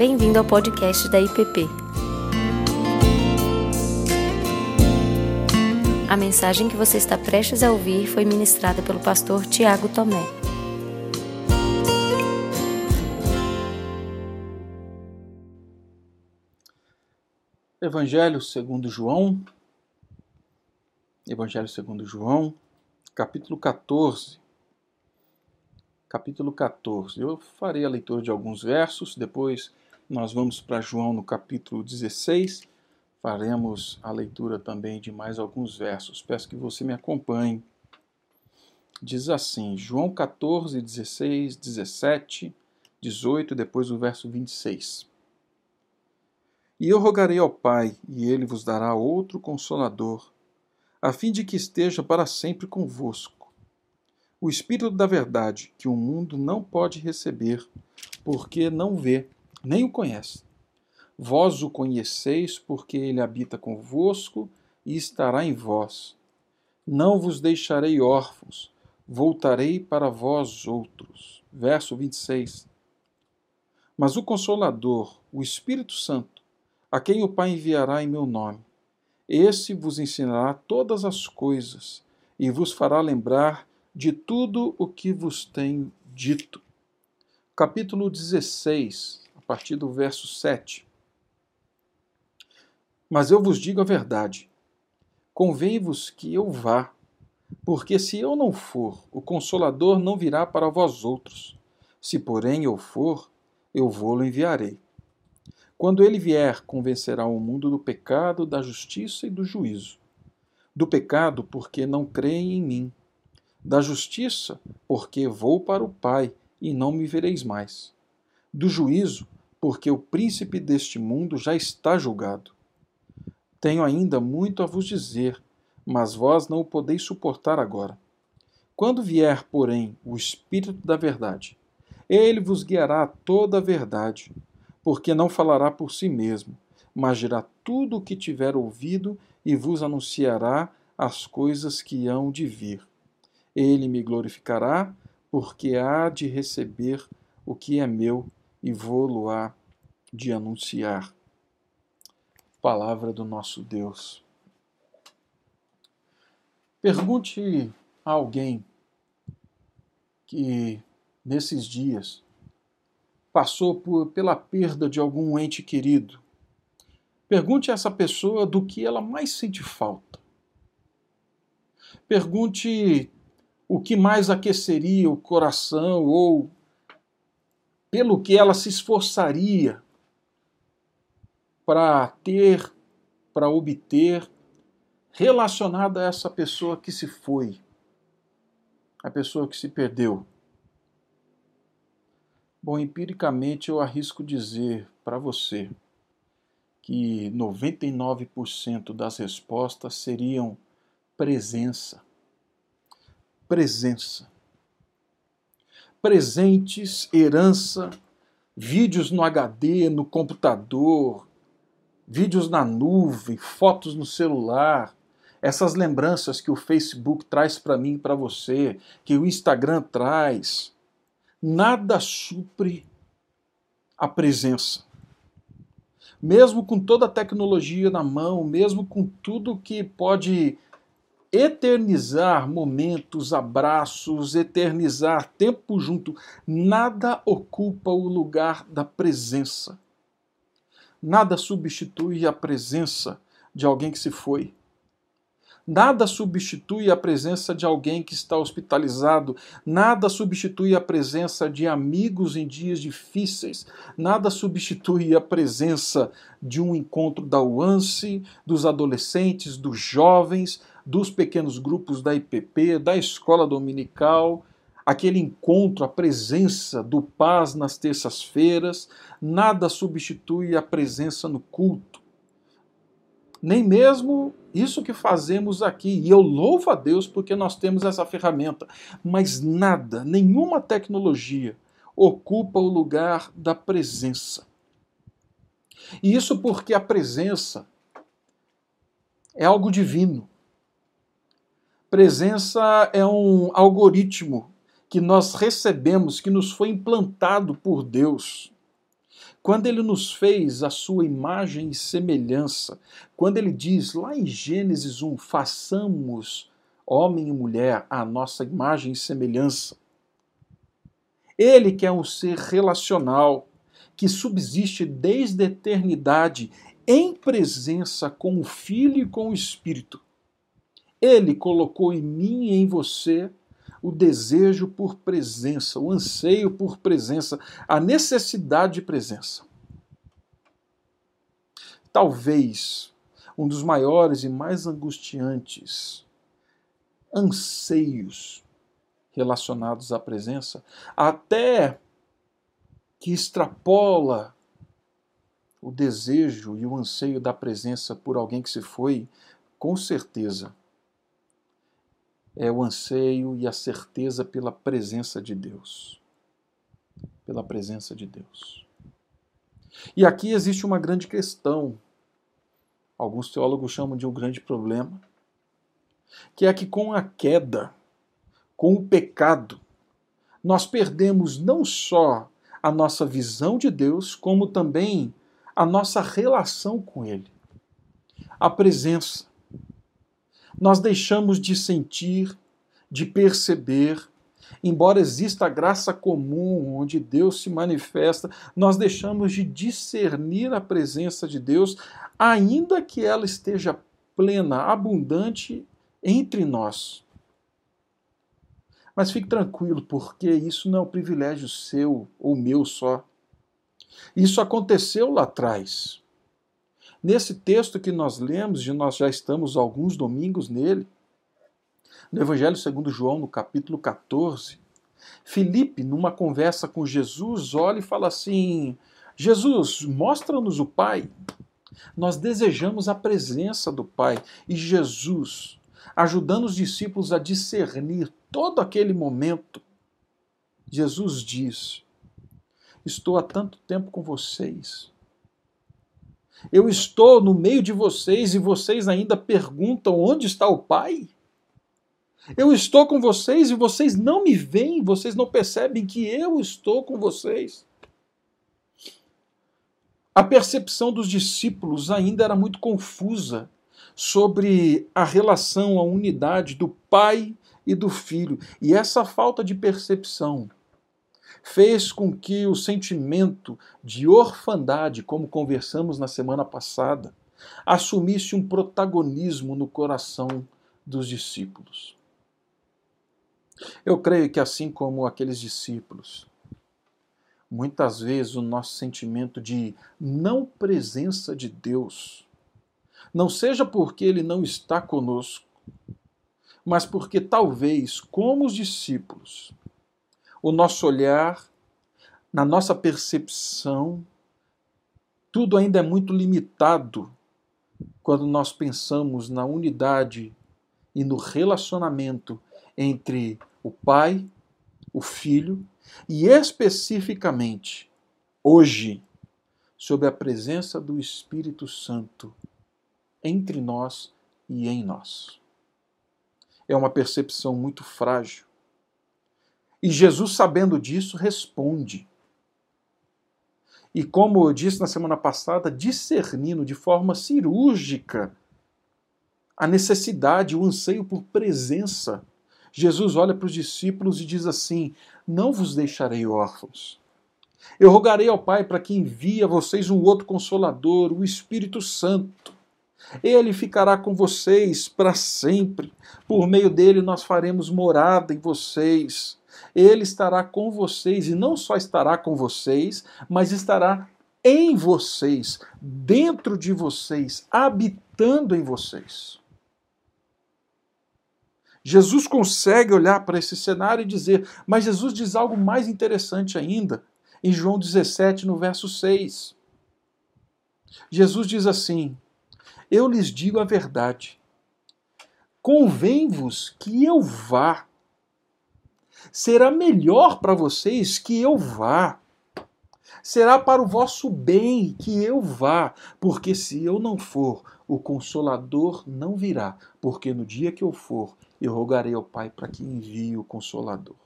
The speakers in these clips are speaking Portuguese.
Bem-vindo ao podcast da IPP. A mensagem que você está prestes a ouvir foi ministrada pelo pastor Tiago Tomé. Evangelho segundo João, Evangelho segundo João, capítulo 14. Capítulo 14. Eu farei a leitura de alguns versos, depois nós vamos para João no capítulo 16. Faremos a leitura também de mais alguns versos. Peço que você me acompanhe. Diz assim, João 14, 16, 17, 18, depois o verso 26. E eu rogarei ao Pai, e ele vos dará outro consolador, a fim de que esteja para sempre convosco. O Espírito da Verdade, que o mundo não pode receber, porque não vê, nem o conhece. Vós o conheceis, porque ele habita convosco e estará em vós. Não vos deixarei órfãos, voltarei para vós outros. Verso 26. Mas o Consolador, o Espírito Santo, a quem o Pai enviará em meu nome. Esse vos ensinará todas as coisas e vos fará lembrar de tudo o que vos tenho dito. Capítulo 16, a partir do verso 7. Mas eu vos digo a verdade. Convém-vos que eu vá, porque se eu não for, o Consolador não virá para vós outros. Se, porém, eu for, eu vou-lo enviarei. Quando ele vier, convencerá o mundo do pecado, da justiça e do juízo. Do pecado, porque não creem em mim. Da justiça, porque vou para o Pai e não me vereis mais. Do juízo, porque o príncipe deste mundo já está julgado. Tenho ainda muito a vos dizer, mas vós não o podeis suportar agora. Quando vier, porém, o Espírito da Verdade, ele vos guiará a toda a verdade porque não falará por si mesmo, mas dirá tudo o que tiver ouvido e vos anunciará as coisas que hão de vir. Ele me glorificará, porque há de receber o que é meu e vou-lo-á de anunciar. Palavra do nosso Deus. Pergunte a alguém que nesses dias passou por, pela perda de algum ente querido. Pergunte a essa pessoa do que ela mais sente falta. Pergunte o que mais aqueceria o coração ou pelo que ela se esforçaria para ter, para obter, relacionada a essa pessoa que se foi, a pessoa que se perdeu. Bom, empiricamente eu arrisco dizer para você que 99% das respostas seriam presença. Presença. Presentes, herança, vídeos no HD, no computador, vídeos na nuvem, fotos no celular, essas lembranças que o Facebook traz para mim e para você, que o Instagram traz nada supre a presença. Mesmo com toda a tecnologia na mão, mesmo com tudo que pode eternizar momentos, abraços, eternizar tempo junto, nada ocupa o lugar da presença. Nada substitui a presença de alguém que se foi. Nada substitui a presença de alguém que está hospitalizado, nada substitui a presença de amigos em dias difíceis, nada substitui a presença de um encontro da UANSE, dos adolescentes, dos jovens, dos pequenos grupos da IPP, da escola dominical, aquele encontro, a presença do paz nas terças-feiras, nada substitui a presença no culto. Nem mesmo isso que fazemos aqui. E eu louvo a Deus porque nós temos essa ferramenta. Mas nada, nenhuma tecnologia ocupa o lugar da presença. E isso porque a presença é algo divino. Presença é um algoritmo que nós recebemos, que nos foi implantado por Deus. Quando ele nos fez a sua imagem e semelhança, quando ele diz lá em Gênesis 1, façamos homem e mulher a nossa imagem e semelhança. Ele que é um ser relacional, que subsiste desde a eternidade em presença com o Filho e com o Espírito. Ele colocou em mim e em você o desejo por presença, o anseio por presença, a necessidade de presença. Talvez um dos maiores e mais angustiantes anseios relacionados à presença, até que extrapola o desejo e o anseio da presença por alguém que se foi, com certeza é o anseio e a certeza pela presença de Deus. Pela presença de Deus. E aqui existe uma grande questão, alguns teólogos chamam de um grande problema, que é que com a queda, com o pecado, nós perdemos não só a nossa visão de Deus, como também a nossa relação com Ele. A presença, nós deixamos de sentir, de perceber, embora exista a graça comum onde Deus se manifesta, nós deixamos de discernir a presença de Deus, ainda que ela esteja plena, abundante entre nós. Mas fique tranquilo, porque isso não é um privilégio seu ou meu só. Isso aconteceu lá atrás. Nesse texto que nós lemos, e nós já estamos alguns domingos nele, no Evangelho segundo João, no capítulo 14, Felipe, numa conversa com Jesus, olha e fala assim: Jesus, mostra-nos o Pai. Nós desejamos a presença do Pai. E Jesus, ajudando os discípulos a discernir todo aquele momento, Jesus diz: Estou há tanto tempo com vocês eu estou no meio de vocês e vocês ainda perguntam onde está o Pai? Eu estou com vocês e vocês não me veem, vocês não percebem que eu estou com vocês. A percepção dos discípulos ainda era muito confusa sobre a relação, a unidade do Pai e do Filho. E essa falta de percepção fez com que o sentimento de orfandade, como conversamos na semana passada, assumisse um protagonismo no coração dos discípulos. Eu creio que, assim como aqueles discípulos, muitas vezes o nosso sentimento de não presença de Deus, não seja porque Ele não está conosco, mas porque talvez, como os discípulos, o nosso olhar, na nossa percepção, tudo ainda é muito limitado quando nós pensamos na unidade e no relacionamento entre o Pai, o Filho e especificamente hoje sobre a presença do Espírito Santo entre nós e em nós. É uma percepção muito frágil e Jesus, sabendo disso, responde. E como eu disse na semana passada, discernindo de forma cirúrgica a necessidade, o anseio por presença, Jesus olha para os discípulos e diz assim: Não vos deixarei órfãos. Eu rogarei ao Pai para que envie a vocês um outro consolador, o Espírito Santo. Ele ficará com vocês para sempre. Por meio dele nós faremos morada em vocês ele estará com vocês e não só estará com vocês, mas estará em vocês, dentro de vocês, habitando em vocês. Jesus consegue olhar para esse cenário e dizer, mas Jesus diz algo mais interessante ainda, em João 17, no verso 6. Jesus diz assim: Eu lhes digo a verdade. Convém-vos que eu vá, será melhor para vocês que eu vá. Será para o vosso bem que eu vá, porque se eu não for, o Consolador não virá, porque no dia que eu for, eu rogarei ao Pai para que envie o Consolador.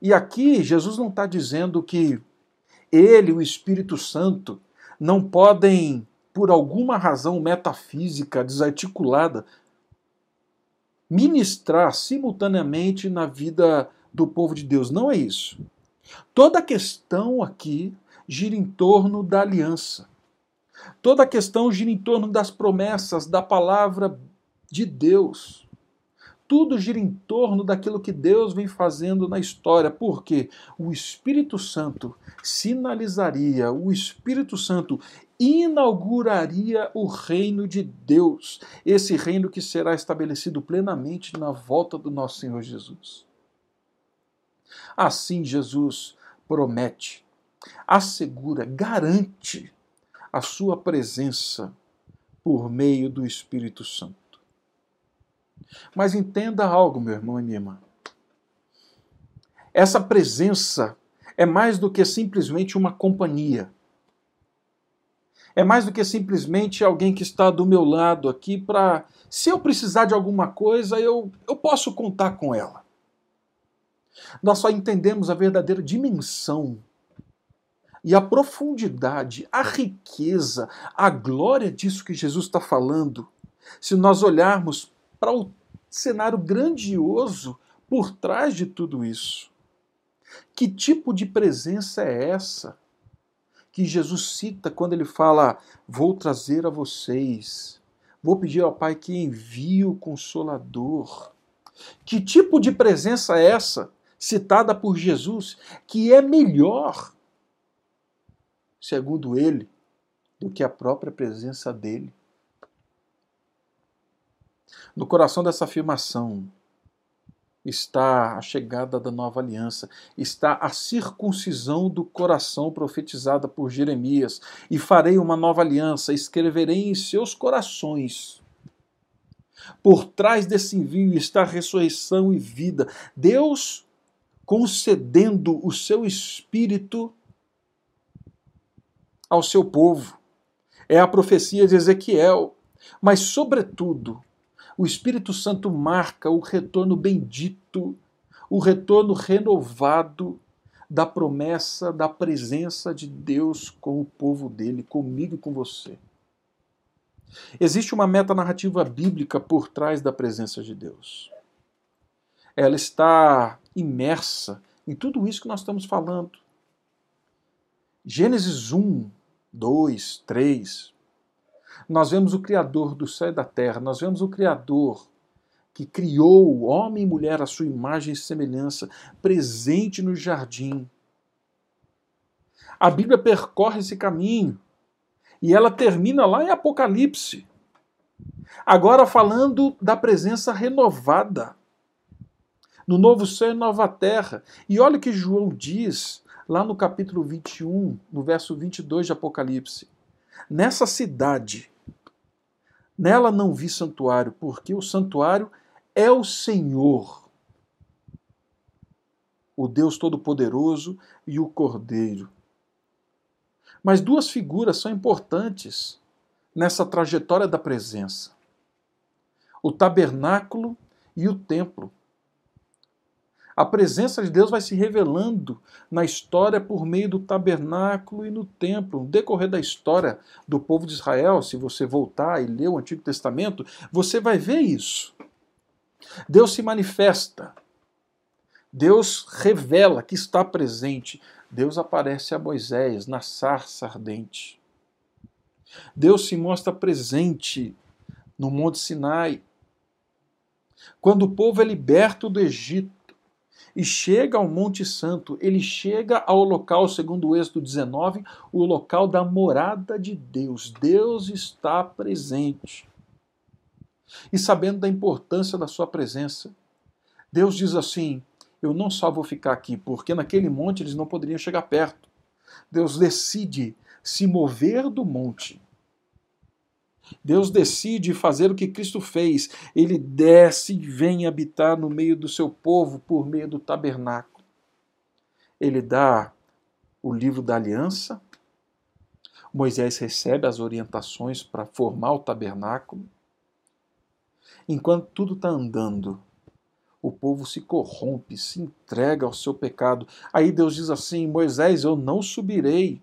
E aqui Jesus não está dizendo que ele, o Espírito Santo, não podem, por alguma razão metafísica desarticulada, ministrar simultaneamente na vida do povo de Deus. Não é isso. Toda a questão aqui gira em torno da aliança. Toda a questão gira em torno das promessas, da palavra de Deus. Tudo gira em torno daquilo que Deus vem fazendo na história, porque o Espírito Santo sinalizaria, o Espírito Santo inauguraria o reino de Deus, esse reino que será estabelecido plenamente na volta do nosso Senhor Jesus. Assim, Jesus promete, assegura, garante a sua presença por meio do Espírito Santo. Mas entenda algo, meu irmão e minha irmã. Essa presença é mais do que simplesmente uma companhia. É mais do que simplesmente alguém que está do meu lado aqui para, se eu precisar de alguma coisa, eu, eu posso contar com ela. Nós só entendemos a verdadeira dimensão e a profundidade, a riqueza, a glória disso que Jesus está falando, se nós olharmos para o cenário grandioso por trás de tudo isso. Que tipo de presença é essa que Jesus cita quando ele fala: Vou trazer a vocês, vou pedir ao Pai que envie o Consolador? Que tipo de presença é essa citada por Jesus que é melhor, segundo ele, do que a própria presença dele? No coração dessa afirmação está a chegada da nova aliança, está a circuncisão do coração profetizada por Jeremias. E farei uma nova aliança, escreverei em seus corações. Por trás desse envio está ressurreição e vida. Deus concedendo o seu espírito ao seu povo. É a profecia de Ezequiel. Mas, sobretudo, o Espírito Santo marca o retorno bendito, o retorno renovado da promessa da presença de Deus com o povo dele, comigo e com você. Existe uma metanarrativa bíblica por trás da presença de Deus. Ela está imersa em tudo isso que nós estamos falando. Gênesis 1, 2, 3, nós vemos o Criador do céu e da terra, nós vemos o Criador que criou homem e mulher à sua imagem e semelhança, presente no jardim. A Bíblia percorre esse caminho e ela termina lá em Apocalipse. Agora falando da presença renovada no novo céu e nova terra. E olha o que João diz lá no capítulo 21, no verso 22 de Apocalipse. Nessa cidade Nela não vi santuário, porque o santuário é o Senhor, o Deus Todo-Poderoso e o Cordeiro. Mas duas figuras são importantes nessa trajetória da presença: o tabernáculo e o templo. A presença de Deus vai se revelando na história por meio do tabernáculo e no templo. No decorrer da história do povo de Israel, se você voltar e ler o Antigo Testamento, você vai ver isso. Deus se manifesta. Deus revela que está presente. Deus aparece a Moisés na sarça ardente. Deus se mostra presente no Monte Sinai. Quando o povo é liberto do Egito, e chega ao Monte Santo, ele chega ao local, segundo o Êxodo 19, o local da morada de Deus. Deus está presente. E sabendo da importância da sua presença, Deus diz assim: Eu não só vou ficar aqui, porque naquele monte eles não poderiam chegar perto. Deus decide se mover do monte Deus decide fazer o que Cristo fez. Ele desce e vem habitar no meio do seu povo por meio do tabernáculo. Ele dá o livro da aliança. Moisés recebe as orientações para formar o tabernáculo. Enquanto tudo está andando, o povo se corrompe, se entrega ao seu pecado. Aí Deus diz assim: Moisés, eu não subirei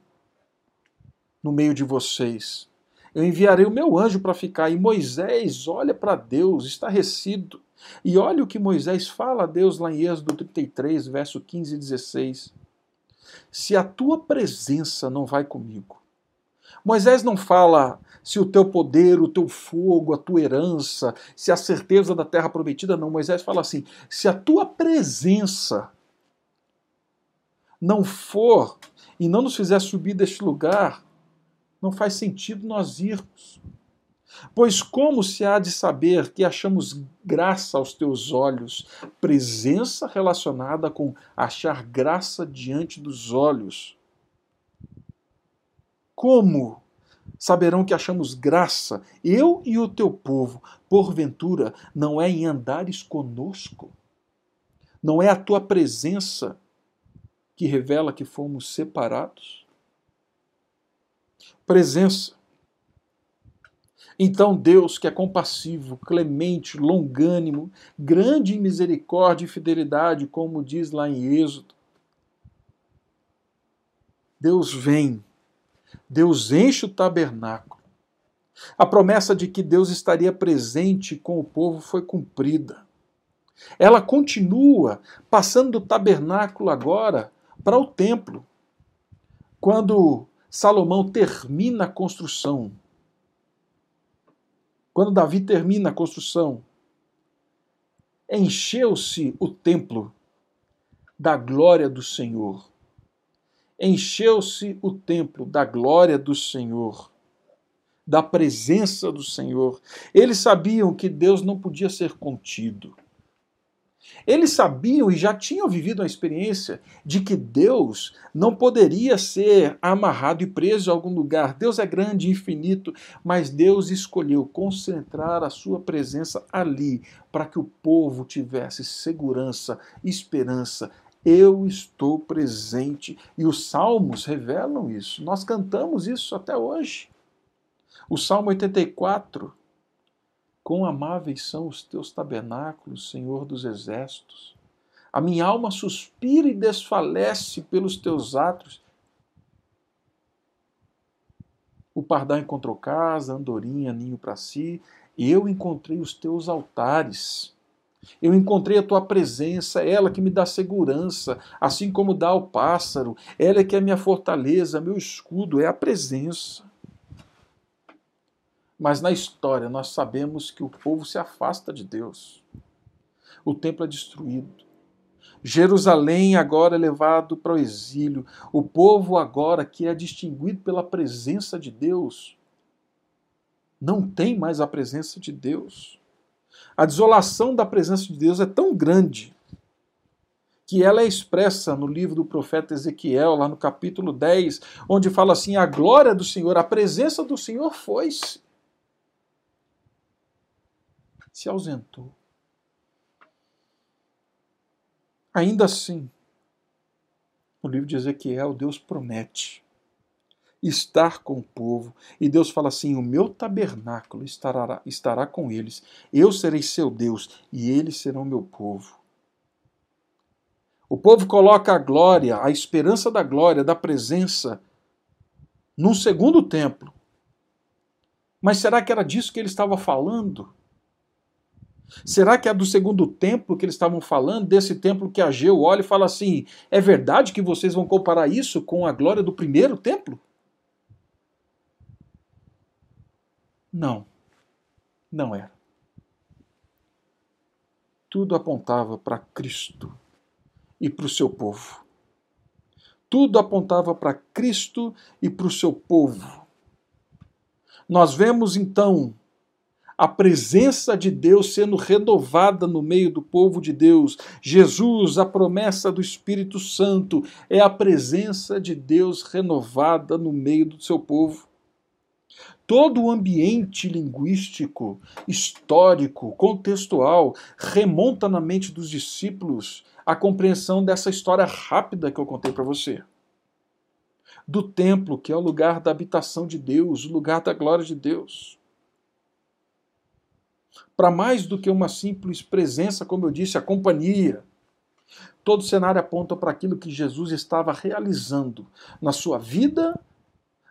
no meio de vocês. Eu enviarei o meu anjo para ficar. E Moisés olha para Deus, estarrecido. E olha o que Moisés fala a Deus lá em Êxodo 33, verso 15 e 16. Se a tua presença não vai comigo. Moisés não fala se o teu poder, o teu fogo, a tua herança, se a certeza da terra prometida, não. Moisés fala assim: se a tua presença não for e não nos fizer subir deste lugar, não faz sentido nós irmos. Pois como se há de saber que achamos graça aos teus olhos, presença relacionada com achar graça diante dos olhos? Como saberão que achamos graça, eu e o teu povo, porventura, não é em andares conosco? Não é a tua presença que revela que fomos separados? Presença. Então, Deus, que é compassivo, clemente, longânimo, grande em misericórdia e fidelidade, como diz lá em Êxodo, Deus vem Deus enche o tabernáculo. A promessa de que Deus estaria presente com o povo foi cumprida. Ela continua passando do tabernáculo agora para o templo. Quando Salomão termina a construção, quando Davi termina a construção, encheu-se o templo da glória do Senhor encheu-se o templo da glória do Senhor, da presença do Senhor. Eles sabiam que Deus não podia ser contido. Eles sabiam e já tinham vivido a experiência de que Deus não poderia ser amarrado e preso em algum lugar. Deus é grande e infinito, mas Deus escolheu concentrar a sua presença ali para que o povo tivesse segurança, esperança eu estou presente. E os salmos revelam isso. Nós cantamos isso até hoje. O Salmo 84. Quão amáveis são os teus tabernáculos, Senhor dos exércitos. A minha alma suspira e desfalece pelos teus atos. O pardal encontrou casa, andorinha, ninho para si. Eu encontrei os teus altares. Eu encontrei a tua presença, ela que me dá segurança, assim como dá ao pássaro, ela é que é minha fortaleza, meu escudo, é a presença. Mas na história nós sabemos que o povo se afasta de Deus. O templo é destruído. Jerusalém agora é levado para o exílio. O povo agora que é distinguido pela presença de Deus não tem mais a presença de Deus. A desolação da presença de Deus é tão grande que ela é expressa no livro do profeta Ezequiel, lá no capítulo 10, onde fala assim: a glória do Senhor, a presença do Senhor foi-se. Se ausentou. Ainda assim, no livro de Ezequiel, Deus promete estar com o povo. E Deus fala assim: O meu tabernáculo estará, estará com eles, eu serei seu Deus e eles serão meu povo. O povo coloca a glória, a esperança da glória, da presença, num segundo templo. Mas será que era disso que ele estava falando? Será que é do segundo templo que eles estavam falando, desse templo que Ageu olha e fala assim: é verdade que vocês vão comparar isso com a glória do primeiro templo? Não, não era. Tudo apontava para Cristo e para o seu povo. Tudo apontava para Cristo e para o seu povo. Nós vemos então a presença de Deus sendo renovada no meio do povo de Deus. Jesus, a promessa do Espírito Santo, é a presença de Deus renovada no meio do seu povo todo o ambiente linguístico, histórico, contextual remonta na mente dos discípulos a compreensão dessa história rápida que eu contei para você. Do templo, que é o lugar da habitação de Deus, o lugar da glória de Deus. Para mais do que uma simples presença, como eu disse, a companhia. Todo cenário aponta para aquilo que Jesus estava realizando na sua vida,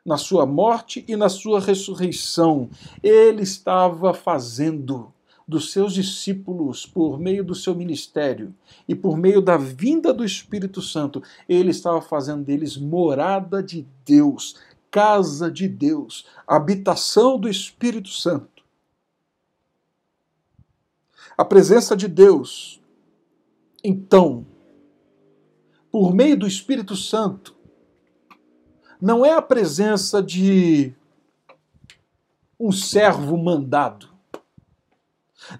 na sua morte e na sua ressurreição. Ele estava fazendo dos seus discípulos por meio do seu ministério e por meio da vinda do Espírito Santo, ele estava fazendo deles morada de Deus, casa de Deus, habitação do Espírito Santo. A presença de Deus, então, por meio do Espírito Santo, não é a presença de um servo mandado.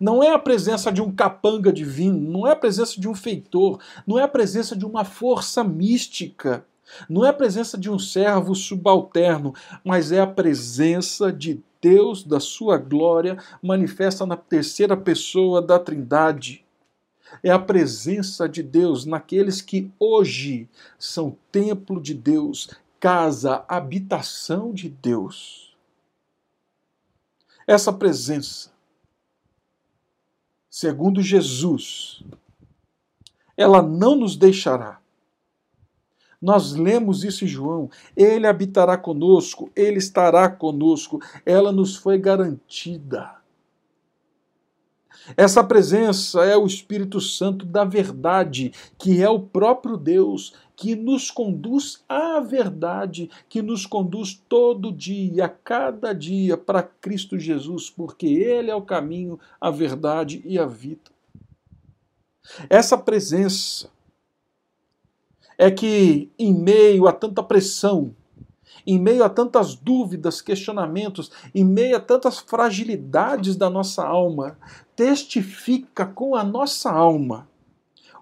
Não é a presença de um capanga divino, não é a presença de um feitor, não é a presença de uma força mística, não é a presença de um servo subalterno, mas é a presença de Deus da sua glória manifesta na terceira pessoa da Trindade. É a presença de Deus naqueles que hoje são templo de Deus, casa, habitação de Deus. Essa presença, segundo Jesus, ela não nos deixará. Nós lemos isso em João. Ele habitará conosco, ele estará conosco. Ela nos foi garantida. Essa presença é o Espírito Santo da verdade, que é o próprio Deus, que nos conduz à verdade, que nos conduz todo dia, a cada dia, para Cristo Jesus, porque Ele é o caminho, a verdade e a vida. Essa presença é que, em meio a tanta pressão, em meio a tantas dúvidas, questionamentos, em meio a tantas fragilidades da nossa alma, testifica com a nossa alma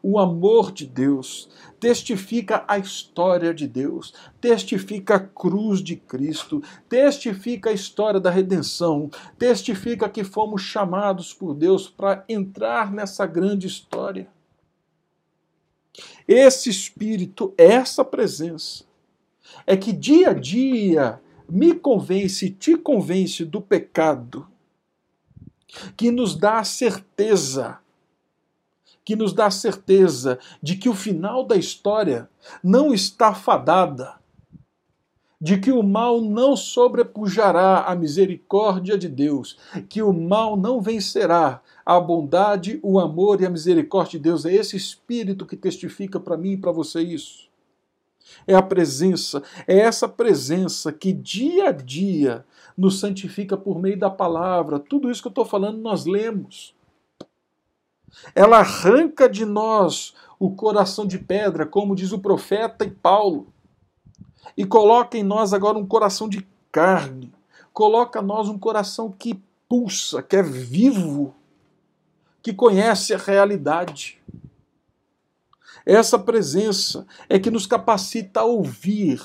o amor de Deus, testifica a história de Deus, testifica a cruz de Cristo, testifica a história da redenção, testifica que fomos chamados por Deus para entrar nessa grande história. Esse espírito, essa presença, é que dia a dia me convence, te convence do pecado, que nos dá a certeza, que nos dá a certeza de que o final da história não está fadada, de que o mal não sobrepujará a misericórdia de Deus, que o mal não vencerá a bondade, o amor e a misericórdia de Deus. É esse espírito que testifica para mim e para você isso. É a presença, é essa presença que dia a dia nos santifica por meio da palavra. Tudo isso que eu estou falando nós lemos. Ela arranca de nós o coração de pedra, como diz o profeta e Paulo, e coloca em nós agora um coração de carne. Coloca em nós um coração que pulsa, que é vivo, que conhece a realidade. Essa presença é que nos capacita a ouvir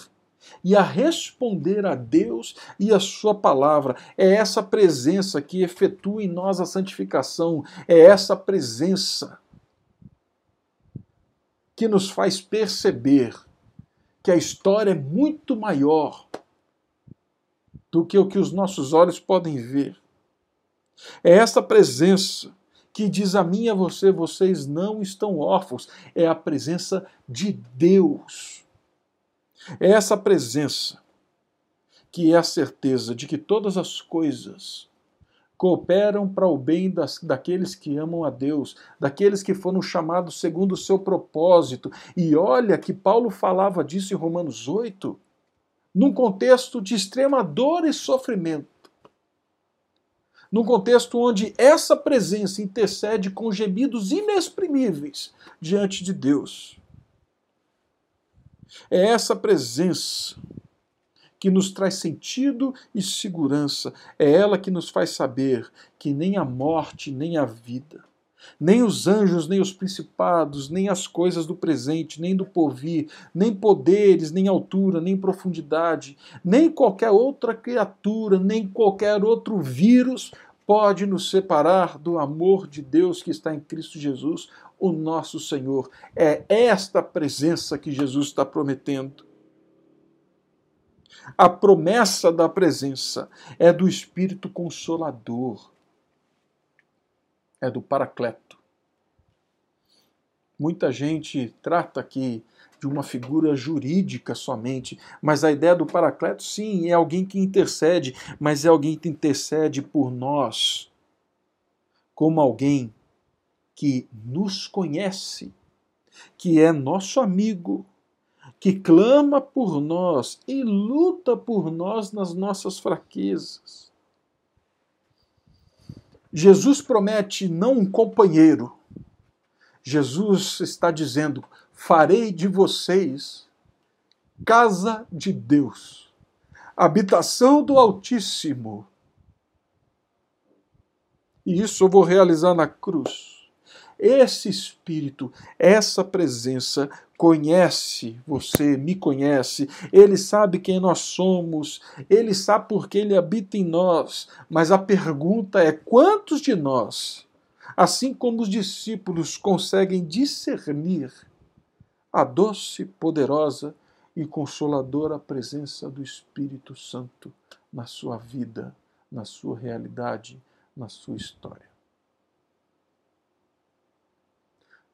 e a responder a Deus e a Sua palavra. É essa presença que efetua em nós a santificação, é essa presença que nos faz perceber que a história é muito maior do que o que os nossos olhos podem ver. É essa presença que diz a mim e a você: vocês não estão órfãos. É a presença de Deus. É essa presença que é a certeza de que todas as coisas cooperam para o bem das, daqueles que amam a Deus, daqueles que foram chamados segundo o seu propósito. E olha que Paulo falava disso em Romanos 8, num contexto de extrema dor e sofrimento num contexto onde essa presença intercede com gemidos inexprimíveis diante de Deus. É essa presença que nos traz sentido e segurança, é ela que nos faz saber que nem a morte, nem a vida, nem os anjos, nem os principados, nem as coisas do presente, nem do porvir, nem poderes, nem altura, nem profundidade, nem qualquer outra criatura, nem qualquer outro vírus pode nos separar do amor de Deus que está em Cristo Jesus, o nosso Senhor. É esta presença que Jesus está prometendo. A promessa da presença é do Espírito Consolador é do Paracleto. Muita gente trata aqui de uma figura jurídica somente, mas a ideia do Paracleto, sim, é alguém que intercede, mas é alguém que intercede por nós, como alguém que nos conhece, que é nosso amigo, que clama por nós e luta por nós nas nossas fraquezas. Jesus promete não um companheiro. Jesus está dizendo: farei de vocês casa de Deus, habitação do Altíssimo. E isso eu vou realizar na cruz. Esse Espírito, essa presença conhece você, me conhece, ele sabe quem nós somos, ele sabe porque ele habita em nós, mas a pergunta é: quantos de nós, assim como os discípulos, conseguem discernir a doce, poderosa e consoladora presença do Espírito Santo na sua vida, na sua realidade, na sua história.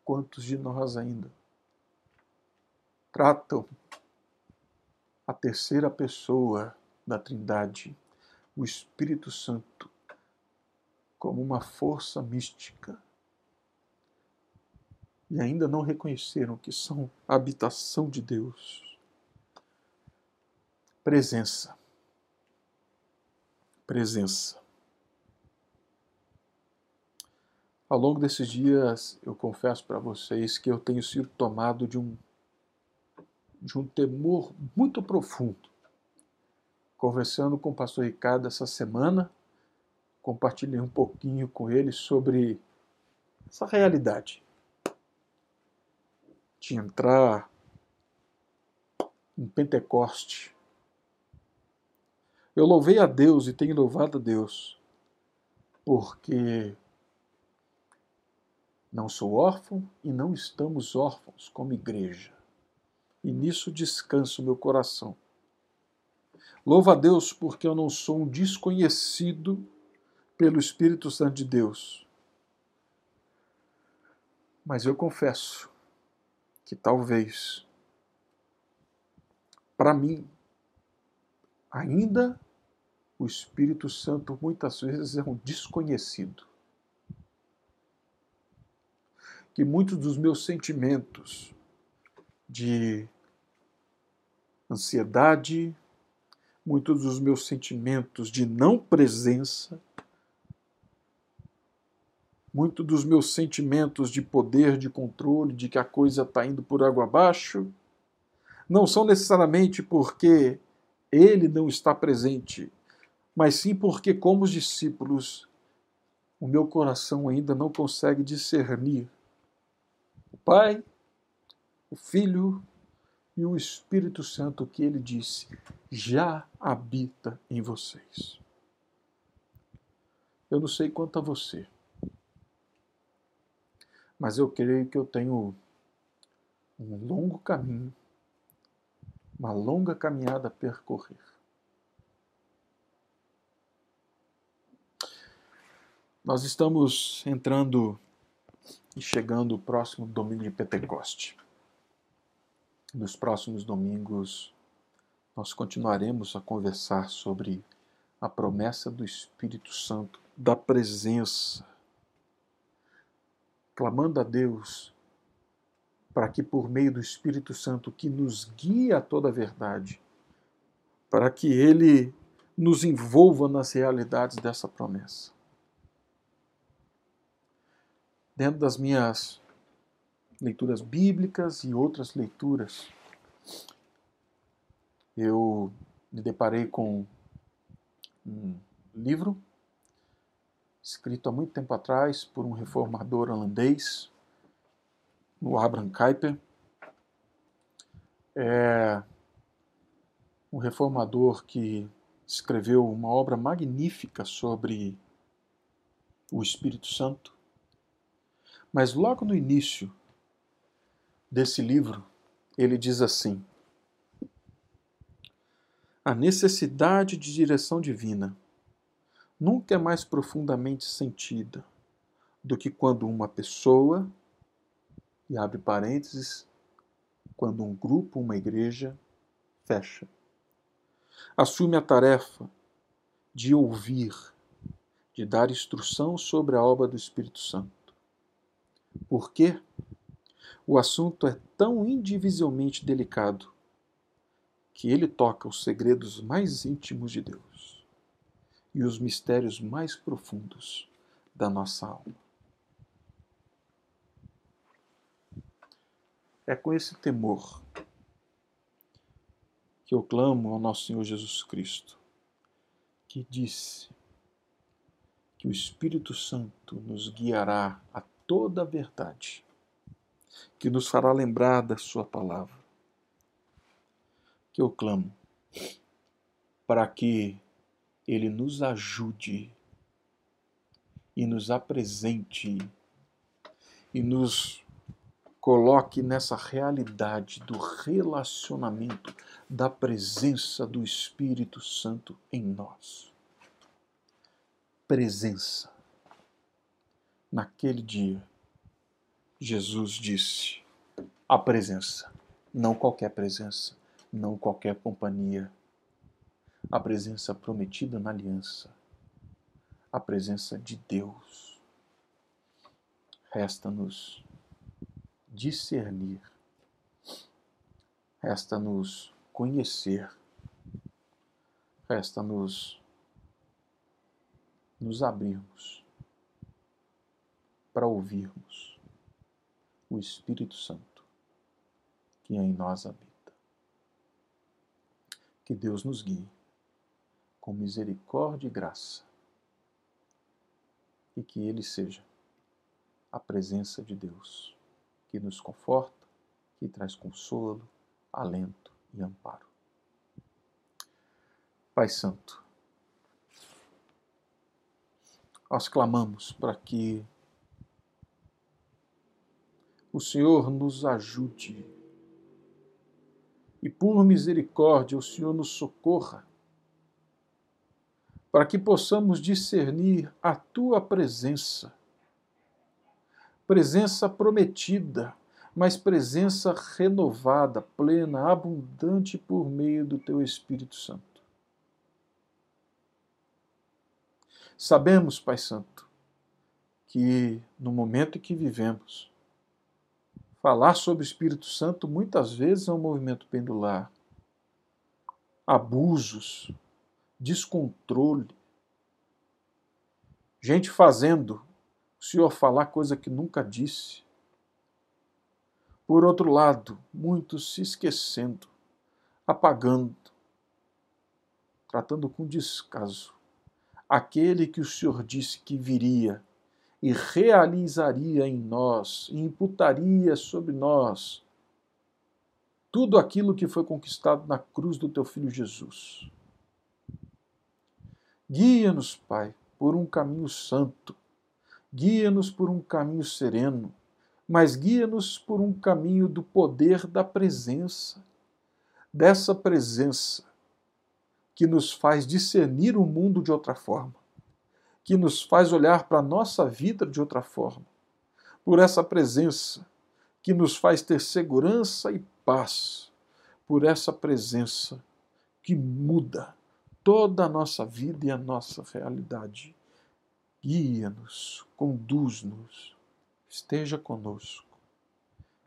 Quantos de nós ainda tratam a terceira pessoa da Trindade, o Espírito Santo, como uma força mística e ainda não reconheceram que são a habitação de Deus. Presença. Presença. Ao longo desses dias, eu confesso para vocês que eu tenho sido tomado de um de um temor muito profundo. Conversando com o pastor Ricardo essa semana, compartilhei um pouquinho com ele sobre essa realidade de entrar em Pentecoste. Eu louvei a Deus e tenho louvado a Deus, porque não sou órfão e não estamos órfãos como igreja. E nisso descansa o meu coração. Louvo a Deus porque eu não sou um desconhecido pelo Espírito Santo de Deus. Mas eu confesso que talvez, para mim, ainda o Espírito Santo muitas vezes é um desconhecido. Que muitos dos meus sentimentos de ansiedade, muitos dos meus sentimentos de não presença, muito dos meus sentimentos de poder, de controle, de que a coisa está indo por água abaixo, não são necessariamente porque ele não está presente, mas sim porque, como os discípulos, o meu coração ainda não consegue discernir o Pai, o Filho e o Espírito Santo que ele disse já habita em vocês. Eu não sei quanto a você mas eu creio que eu tenho um longo caminho, uma longa caminhada a percorrer. Nós estamos entrando e chegando o próximo domingo de Pentecoste. Nos próximos domingos, nós continuaremos a conversar sobre a promessa do Espírito Santo, da presença clamando a Deus para que, por meio do Espírito Santo que nos guia a toda a verdade, para que Ele nos envolva nas realidades dessa promessa. Dentro das minhas leituras bíblicas e outras leituras, eu me deparei com um livro escrito há muito tempo atrás por um reformador holandês, o Abraham Kuyper. É um reformador que escreveu uma obra magnífica sobre o Espírito Santo. Mas logo no início desse livro, ele diz assim: A necessidade de direção divina nunca é mais profundamente sentida do que quando uma pessoa, e abre parênteses, quando um grupo, uma igreja, fecha. Assume a tarefa de ouvir, de dar instrução sobre a obra do Espírito Santo. Por quê? O assunto é tão indivisivelmente delicado que ele toca os segredos mais íntimos de Deus e os mistérios mais profundos da nossa alma. É com esse temor que eu clamo ao nosso Senhor Jesus Cristo, que disse que o Espírito Santo nos guiará a toda a verdade, que nos fará lembrar da Sua palavra que eu clamo para que Ele nos ajude e nos apresente e nos coloque nessa realidade do relacionamento, da presença do Espírito Santo em nós. Presença. Naquele dia, Jesus disse: a presença, não qualquer presença, não qualquer companhia. A presença prometida na aliança, a presença de Deus. Resta-nos discernir, resta-nos conhecer, resta-nos nos abrirmos para ouvirmos o Espírito Santo que em nós habita. Que Deus nos guie com misericórdia e graça e que Ele seja a presença de Deus que nos conforta, que traz consolo, alento e amparo. Pai Santo, nós clamamos para que o Senhor nos ajude e por misericórdia o Senhor nos socorra, para que possamos discernir a tua presença, presença prometida, mas presença renovada, plena, abundante por meio do teu Espírito Santo. Sabemos, Pai Santo, que no momento em que vivemos, Falar sobre o Espírito Santo muitas vezes é um movimento pendular. Abusos, descontrole. Gente fazendo o Senhor falar coisa que nunca disse. Por outro lado, muitos se esquecendo, apagando, tratando com descaso aquele que o Senhor disse que viria e realizaria em nós, e imputaria sobre nós tudo aquilo que foi conquistado na cruz do teu filho Jesus. Guia-nos, Pai, por um caminho santo, guia-nos por um caminho sereno, mas guia-nos por um caminho do poder da presença, dessa presença que nos faz discernir o mundo de outra forma que nos faz olhar para a nossa vida de outra forma, por essa presença que nos faz ter segurança e paz, por essa presença que muda toda a nossa vida e a nossa realidade. Guia-nos, conduz-nos, esteja conosco.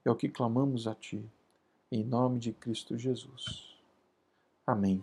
É o que clamamos a Ti, em nome de Cristo Jesus. Amém.